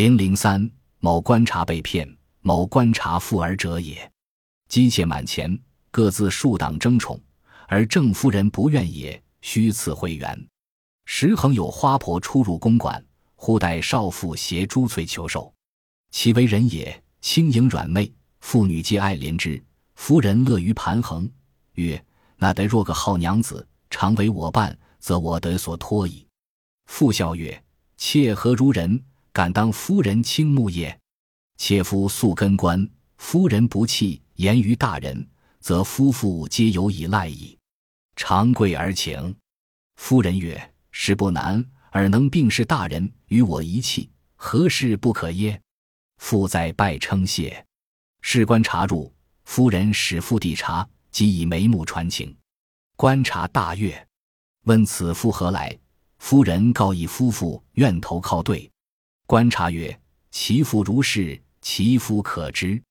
零零三，某观察被骗，某观察富而者也。姬妾满前，各自数党争宠，而郑夫人不愿也，须赐会员。时恒有花婆出入公馆，忽待少妇携珠翠求寿。其为人也，轻盈软媚，妇女皆爱怜之。夫人乐于盘衡，曰：“那得若个好娘子，常为我伴，则我得所托矣。”妇笑曰：“妾何如人？”敢当夫人倾慕也，妾夫素根官，夫人不弃，言于大人，则夫妇皆有以赖矣。长跪而请。夫人曰：“事不难，尔能并视大人，与我一气，何事不可耶？”父在拜称谢。士官查入，夫人使父递茶，即以眉目传情。观察大悦，问此夫何来？夫人告以夫妇愿投靠对。观察曰：“其父如是，其夫可知。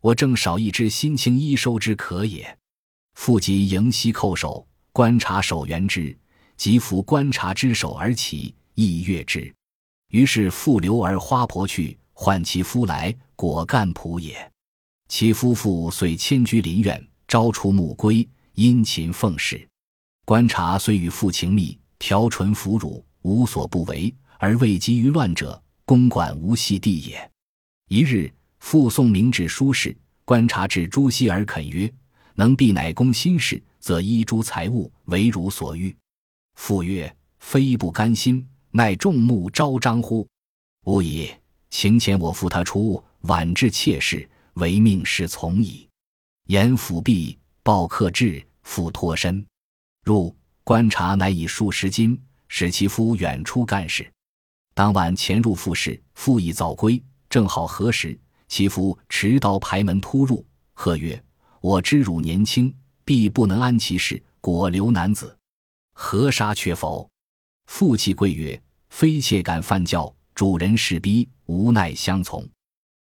我正少一只心情一收之可也。”父即迎膝叩首，观察手援之，即扶观察之手而起，亦悦之。于是复留而花婆去，唤其夫来，果干仆也。其夫妇遂迁居林苑，朝出暮归，殷勤奉事。观察虽与父情密，调唇抚乳，无所不为，而未及于乱者。公馆无系地也。一日，复送明旨书事，观察至朱熹而恳曰：“能避乃公心事，则依诸财物，为汝所欲。”父曰：“非不甘心，乃众目昭彰乎？吾以请遣我父他出，晚至妾室，唯命是从矣。”言府毕，报客至，复脱身。入观察，乃以数十金，使其夫远出干事。当晚潜入复室，复已早归。正好何时，其夫持刀排门突入，喝曰：“我知汝年轻，必不能安其事，果留男子，何杀却否？”父泣跪曰：“非妾敢犯教，主人势逼，无奈相从。”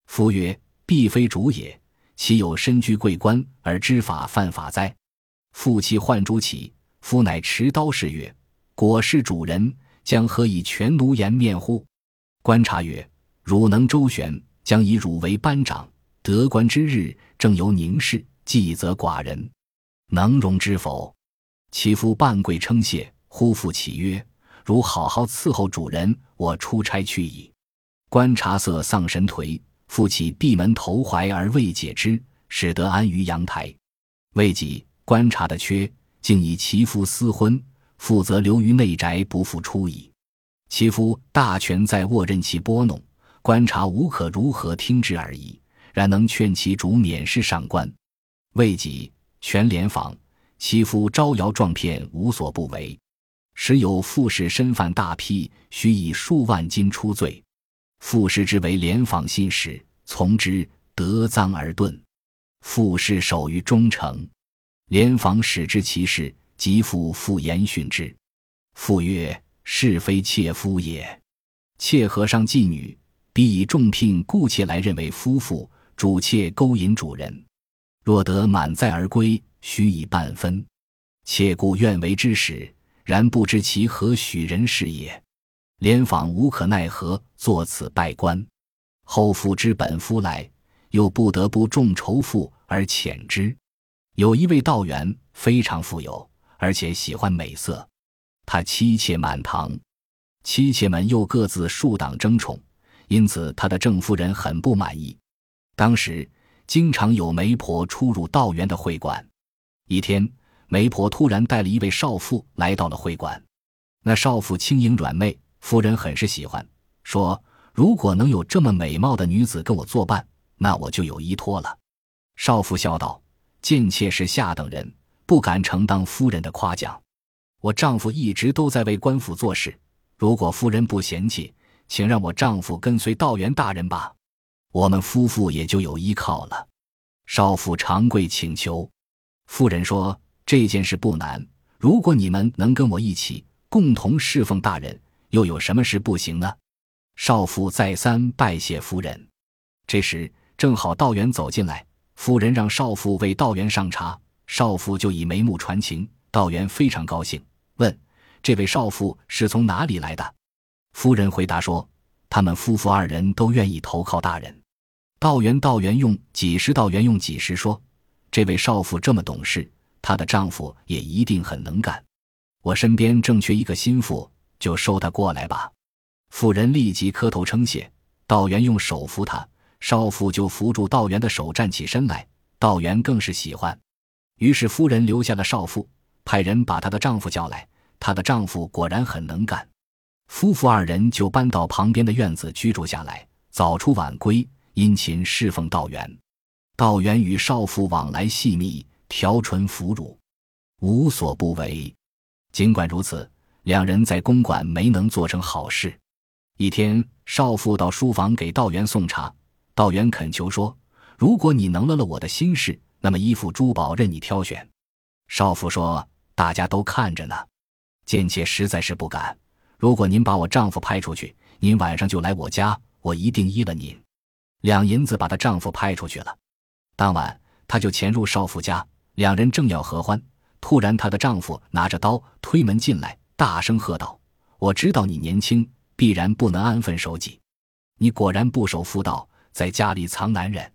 夫曰：“必非主也，岂有身居贵官而知法犯法哉？”父妻唤诸起，夫乃持刀示曰：“果是主人。”将何以全奴颜面乎？观察曰：“汝能周旋，将以汝为班长。得官之日，正由宁氏，计则寡人，能容之否？”其夫半跪称谢，呼父起曰：“汝好好伺候主人，我出差去矣。”观察色丧神颓，父起闭门投怀而未解之，使得安于阳台。未几，观察的缺，竟以其夫私婚。负责留于内宅，不复出矣。其夫大权在握，任其拨弄，观察无可如何听之而已。然能劝其主免试上官。未几，全联访，其夫招摇撞骗，无所不为。时有富士身犯大批，须以数万金出罪。富士之为联访信使，从之，得赃而遁。富士守于忠诚，联访使之其事。即父复言训之，父曰：“是非妾夫也。妾和尚妓女，必以重聘故妾来认为夫妇。主妾勾引主人，若得满载而归，须以半分。妾故愿为之使，然不知其何许人是也。连访无可奈何，作此拜官。后父知本夫来，又不得不重仇富而遣之。有一位道员，非常富有。”而且喜欢美色，他妻妾满堂，妻妾们又各自树党争宠，因此他的正夫人很不满意。当时经常有媒婆出入道员的会馆。一天，媒婆突然带了一位少妇来到了会馆。那少妇轻盈软媚，夫人很是喜欢，说：“如果能有这么美貌的女子跟我作伴，那我就有依托了。”少妇笑道：“贱妾是下等人。”不敢承当夫人的夸奖，我丈夫一直都在为官府做事。如果夫人不嫌弃，请让我丈夫跟随道元大人吧，我们夫妇也就有依靠了。少妇长跪请求，夫人说：“这件事不难，如果你们能跟我一起共同侍奉大人，又有什么事不行呢？”少妇再三拜谢夫人。这时正好道员走进来，夫人让少妇为道员上茶。少妇就以眉目传情，道员非常高兴，问：“这位少妇是从哪里来的？”夫人回答说：“他们夫妇二人都愿意投靠大人。道元道元用几十道元用几十说：“这位少妇这么懂事，她的丈夫也一定很能干。我身边正缺一个心腹，就收她过来吧。”妇人立即磕头称谢。道元用手扶她，少妇就扶住道元的手站起身来。道元更是喜欢，于是夫人留下了少妇，派人把她的丈夫叫来。她的丈夫果然很能干，夫妇二人就搬到旁边的院子居住下来，早出晚归。殷勤侍奉道元，道元与少妇往来细密，调唇抚乳，无所不为。尽管如此，两人在公馆没能做成好事。一天，少妇到书房给道元送茶，道元恳求说：“如果你能了了我的心事，那么衣服珠宝任你挑选。”少妇说：“大家都看着呢，贱妾实在是不敢。如果您把我丈夫派出去，您晚上就来我家，我一定依了您。”两银子把她丈夫派出去了。当晚，她就潜入少妇家，两人正要合欢，突然她的丈夫拿着刀推门进来，大声喝道：“我知道你年轻，必然不能安分守己。你果然不守妇道，在家里藏男人。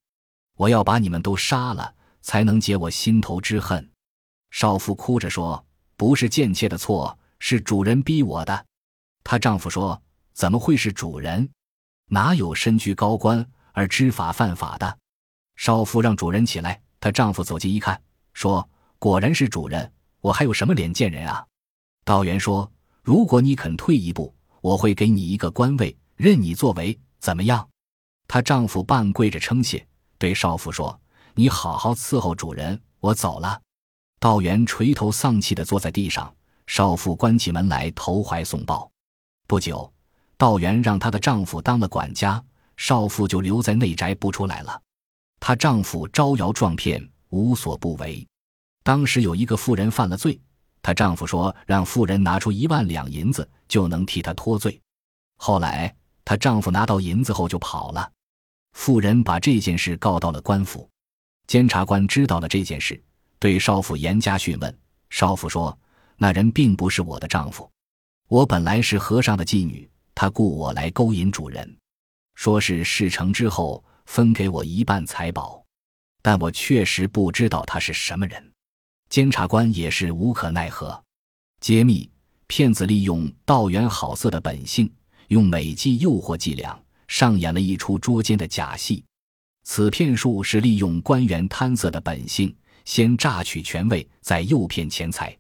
我要把你们都杀了，才能解我心头之恨。”少妇哭着说：“不是贱妾的错，是主人逼我的。”她丈夫说：“怎么会是主人？哪有身居高官？”而知法犯法的少妇让主人起来，她丈夫走近一看，说：“果然是主人，我还有什么脸见人啊？”道元说：“如果你肯退一步，我会给你一个官位，任你作为，怎么样？”她丈夫半跪着称谢，对少妇说：“你好好伺候主人，我走了。”道元垂头丧气地坐在地上，少妇关起门来投怀送抱。不久，道元让她的丈夫当了管家。少妇就留在内宅不出来了，她丈夫招摇撞骗，无所不为。当时有一个妇人犯了罪，她丈夫说让妇人拿出一万两银子就能替她脱罪。后来她丈夫拿到银子后就跑了，妇人把这件事告到了官府，监察官知道了这件事，对少妇严加讯问。少妇说：“那人并不是我的丈夫，我本来是和尚的妓女，他雇我来勾引主人。”说是事成之后分给我一半财宝，但我确实不知道他是什么人。监察官也是无可奈何。揭秘：骗子利用道元好色的本性，用美计诱惑伎俩，上演了一出捉奸的假戏。此骗术是利用官员贪色的本性，先榨取权位，再诱骗钱财。